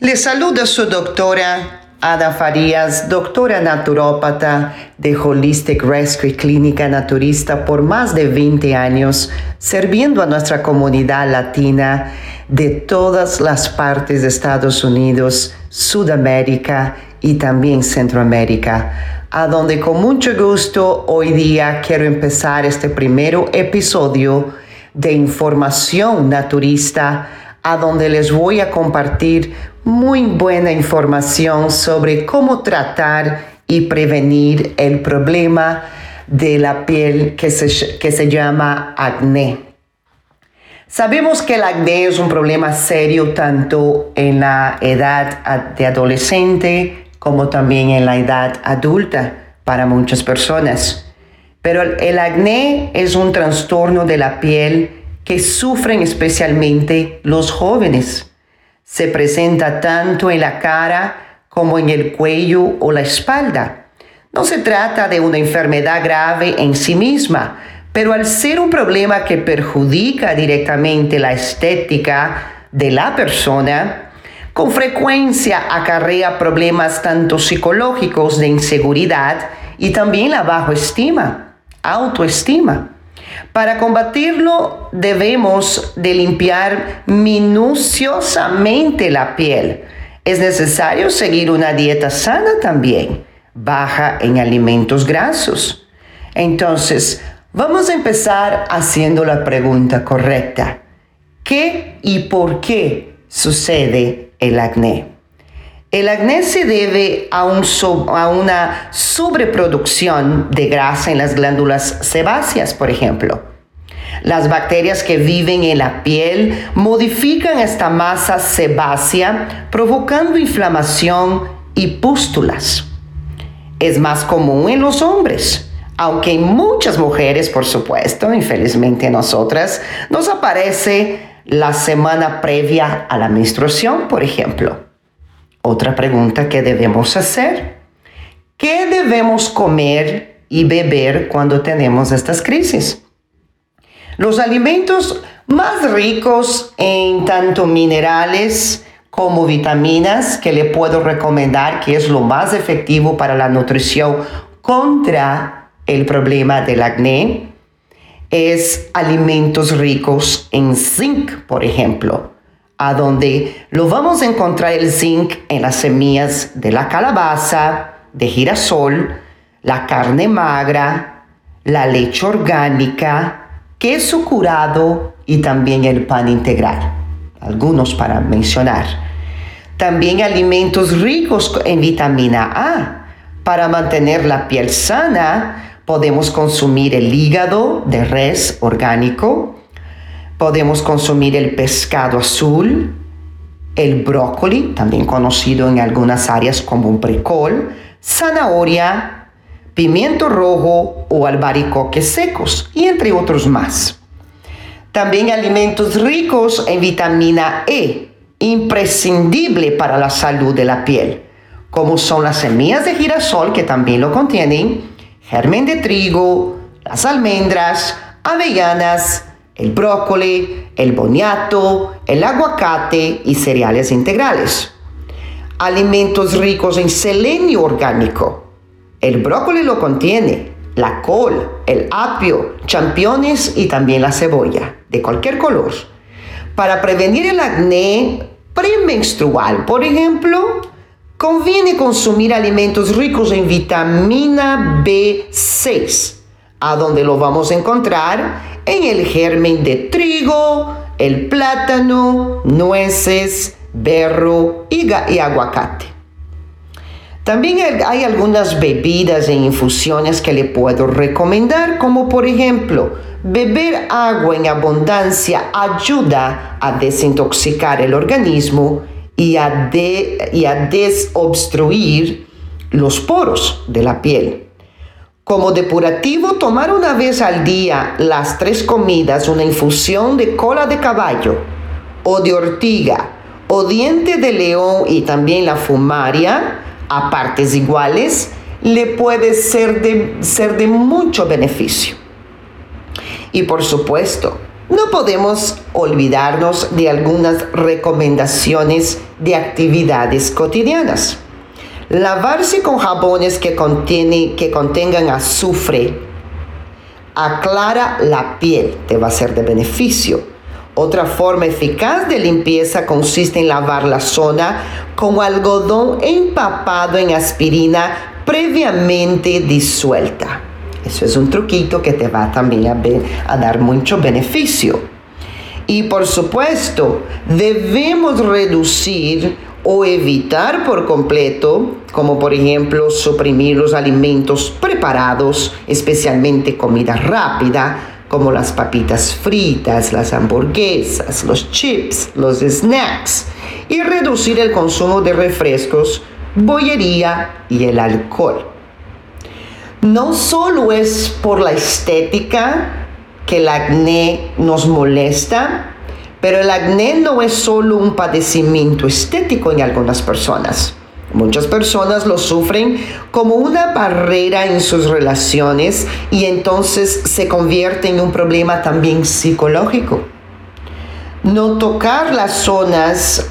Le saluda su doctora Ada Farías, doctora naturópata de Holistic Rescue Clínica Naturista por más de 20 años, sirviendo a nuestra comunidad latina de todas las partes de Estados Unidos, Sudamérica y también Centroamérica, a donde con mucho gusto hoy día quiero empezar este primer episodio de información naturista, a donde les voy a compartir muy buena información sobre cómo tratar y prevenir el problema de la piel que se, que se llama acné. Sabemos que el acné es un problema serio tanto en la edad de adolescente como también en la edad adulta para muchas personas. Pero el acné es un trastorno de la piel que sufren especialmente los jóvenes. Se presenta tanto en la cara como en el cuello o la espalda. No se trata de una enfermedad grave en sí misma, pero al ser un problema que perjudica directamente la estética de la persona, con frecuencia acarrea problemas tanto psicológicos de inseguridad y también la bajo estima, autoestima. Para combatirlo debemos de limpiar minuciosamente la piel. Es necesario seguir una dieta sana también, baja en alimentos grasos. Entonces, vamos a empezar haciendo la pregunta correcta. ¿Qué y por qué sucede el acné? El acné se debe a, una sobreproducción de grasa en las glándulas sebáceas, por ejemplo. Las bacterias que viven en la piel modifican esta masa sebácea, provocando inflamación y pústulas. Es más común en los hombres, aunque en muchas mujeres, por supuesto, infelizmente nosotras, nos aparece la semana previa a la menstruación, por ejemplo. Otra pregunta que debemos hacer. ¿Qué debemos comer y beber cuando tenemos estas crisis? Los alimentos más ricos en tanto minerales como vitaminas que le puedo recomendar, que es lo más efectivo para la nutrición contra el problema del acné, es alimentos ricos en zinc, por ejemplo a donde lo vamos a encontrar el zinc en las semillas de la calabaza, de girasol, la carne magra, la leche orgánica, queso curado y también el pan integral. Algunos para mencionar. También alimentos ricos en vitamina A. Para mantener la piel sana, podemos consumir el hígado de res orgánico, Podemos consumir el pescado azul, el brócoli, también conocido en algunas áreas como un bricol, zanahoria, pimiento rojo o albaricoques secos, y entre otros más. También alimentos ricos en vitamina E, imprescindible para la salud de la piel, como son las semillas de girasol, que también lo contienen, germen de trigo, las almendras, avellanas, el brócoli, el boniato, el aguacate y cereales integrales. Alimentos ricos en selenio orgánico. El brócoli lo contiene, la col, el apio, championes y también la cebolla, de cualquier color. Para prevenir el acné premenstrual, por ejemplo, conviene consumir alimentos ricos en vitamina B6, a donde lo vamos a encontrar en el germen de trigo, el plátano, nueces, berro y, aguacate. También hay algunas bebidas e infusiones que le puedo recomendar, como por ejemplo, beber agua en abundancia ayuda a desintoxicar el organismo y a, y a desobstruir los poros de la piel. Como depurativo, tomar una vez al día las tres comidas una infusión de cola de caballo o de ortiga o diente de león y también la fumaria a partes iguales le puede ser de, ser de mucho beneficio. Y por supuesto, no podemos olvidarnos de algunas recomendaciones de actividades cotidianas. Lavarse con jabones que, que contengan azufre aclara la piel, te va a ser de beneficio. Otra forma eficaz de limpieza consiste en lavar la zona con algodón empapado en aspirina previamente disuelta. Eso es un truquito que te va también a, a dar mucho beneficio. Y por supuesto, debemos reducir o evitar por completo, como por ejemplo suprimir los alimentos preparados, especialmente comida rápida, como las papitas fritas, las hamburguesas, los chips, los snacks, y reducir el consumo de refrescos, bollería y el alcohol. No solo es por la estética que el acné nos molesta, pero el acné no es solo un padecimiento estético en algunas personas. Muchas personas lo sufren como una barrera en sus relaciones y entonces se convierte en un problema también psicológico. No tocar las zonas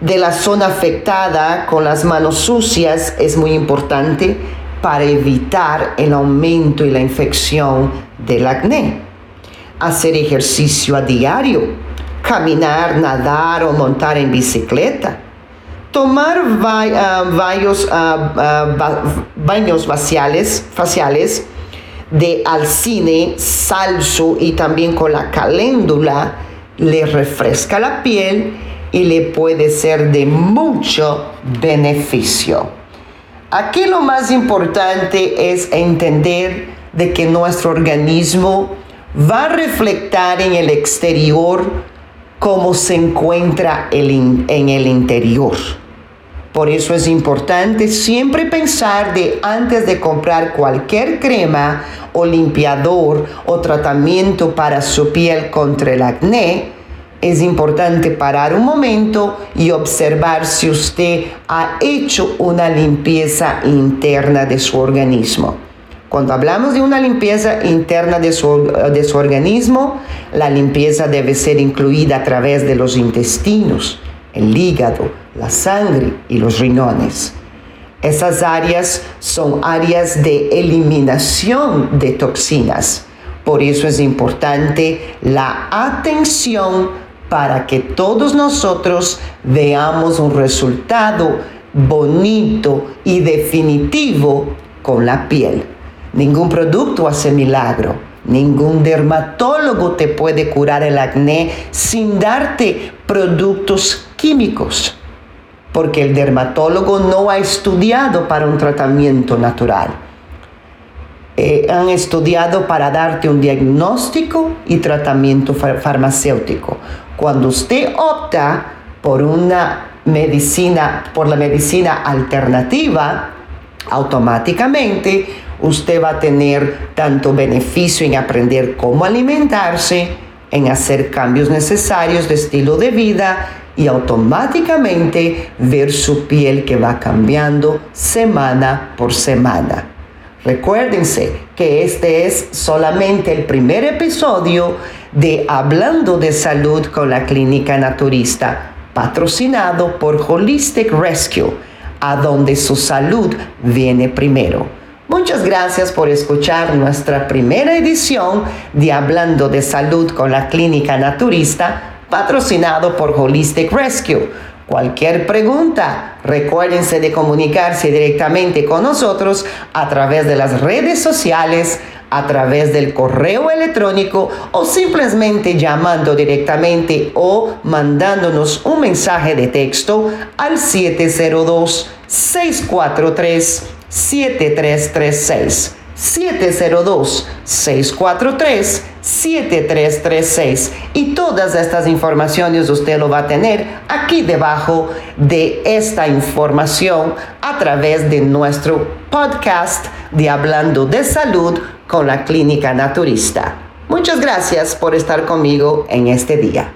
de la zona afectada con las manos sucias es muy importante para evitar el aumento y la infección del acné. Hacer ejercicio a diario, caminar, nadar o montar en bicicleta. Tomar ah, ah, ah, baños faciales, faciales de alcine, salso y también con la caléndula le refresca la piel y le puede ser de mucho beneficio. Aquí lo más importante es entender de que nuestro organismo va a reflectar en el exterior cómo se encuentra en el interior. Por eso es importante siempre pensar de antes de comprar cualquier crema o limpiador o tratamiento para su piel contra el acné, es importante parar un momento y observar si usted ha hecho una limpieza interna de su organismo. Cuando hablamos de una limpieza interna de su, de su organismo, la limpieza debe ser incluida a través de los intestinos, el hígado, la sangre y los riñones. Esas áreas son áreas de eliminación de toxinas. Por eso es importante la atención para que todos nosotros veamos un resultado bonito y definitivo con la piel. Ningún producto hace milagro. Ningún dermatólogo te puede curar el acné sin darte productos químicos, porque el dermatólogo no ha estudiado para un tratamiento natural. Eh, han estudiado para darte un diagnóstico y tratamiento farmacéutico. Cuando usted opta por una medicina, por la medicina alternativa, automáticamente usted va a tener tanto beneficio en aprender cómo alimentarse, en hacer cambios necesarios de estilo de vida y automáticamente ver su piel que va cambiando semana por semana. Recuérdense que este es solamente el primer episodio de Hablando de Salud con la Clínica Naturista, patrocinado por Holistic Rescue, a donde su salud viene primero. Muchas gracias por escuchar nuestra primera edición de Hablando de Salud con la Clínica Naturista, patrocinado por Holistic Rescue. Cualquier pregunta, recuérdense de comunicarse directamente con nosotros a través de las redes sociales, a través del correo electrónico o simplemente llamando directamente o mandándonos un mensaje de texto al 702 643 7336. 702-643-7336. Y todas estas informaciones usted lo va a tener aquí debajo de esta información a través de nuestro podcast de Hablando de Salud con la Clínica Naturista. Muchas gracias por estar conmigo en este día.